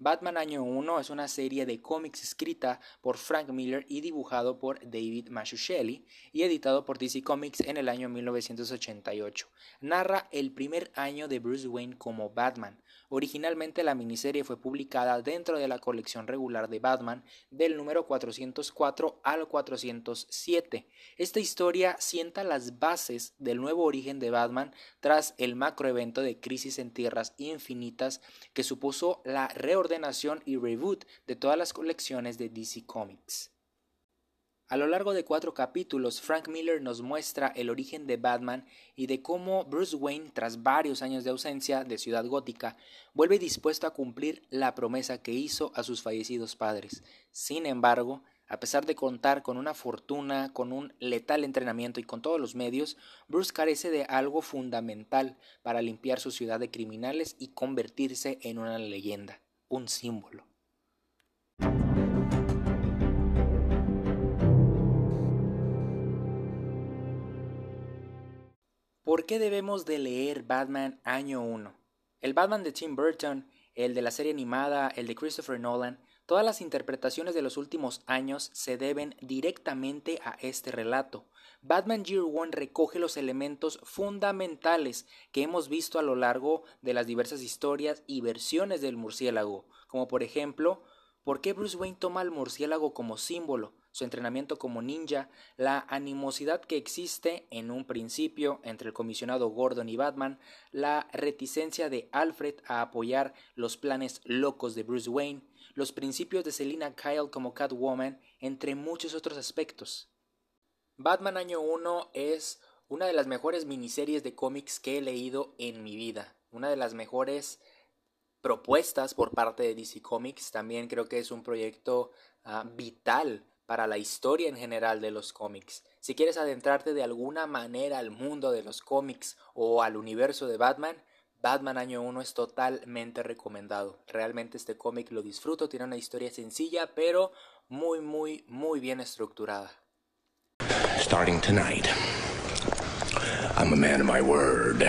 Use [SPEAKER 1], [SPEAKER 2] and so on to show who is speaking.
[SPEAKER 1] Batman Año 1 es una serie de cómics escrita por Frank Miller y dibujado por David Mazzucchelli y editado por DC Comics en el año 1988. Narra el primer año de Bruce Wayne como Batman. Originalmente la miniserie fue publicada dentro de la colección regular de Batman del número 404 al 407. Esta historia sienta las bases del nuevo origen de Batman tras el macroevento de Crisis en Tierras Infinitas que supuso la reorganización ordenación y reboot de todas las colecciones de DC Comics. A lo largo de cuatro capítulos, Frank Miller nos muestra el origen de Batman y de cómo Bruce Wayne, tras varios años de ausencia de Ciudad Gótica, vuelve dispuesto a cumplir la promesa que hizo a sus fallecidos padres. Sin embargo, a pesar de contar con una fortuna, con un letal entrenamiento y con todos los medios, Bruce carece de algo fundamental para limpiar su ciudad de criminales y convertirse en una leyenda un símbolo. ¿Por qué debemos de leer Batman año 1? El Batman de Tim Burton, el de la serie animada, el de Christopher Nolan, todas las interpretaciones de los últimos años se deben directamente a este relato. Batman Year One recoge los elementos fundamentales que hemos visto a lo largo de las diversas historias y versiones del murciélago, como por ejemplo, ¿por qué Bruce Wayne toma al murciélago como símbolo? su entrenamiento como ninja, la animosidad que existe en un principio entre el comisionado Gordon y Batman, la reticencia de Alfred a apoyar los planes locos de Bruce Wayne, los principios de Selina Kyle como Catwoman, entre muchos otros aspectos. Batman Año 1 es una de las mejores miniseries de cómics que he leído en mi vida, una de las mejores propuestas por parte de DC Comics, también creo que es un proyecto ah, vital para la historia en general de los cómics. Si quieres adentrarte de alguna manera al mundo de los cómics o al universo de Batman, Batman Año 1 es totalmente recomendado. Realmente este cómic lo disfruto, tiene una historia sencilla, pero muy, muy, muy bien estructurada.
[SPEAKER 2] Starting tonight, I'm a man of my word.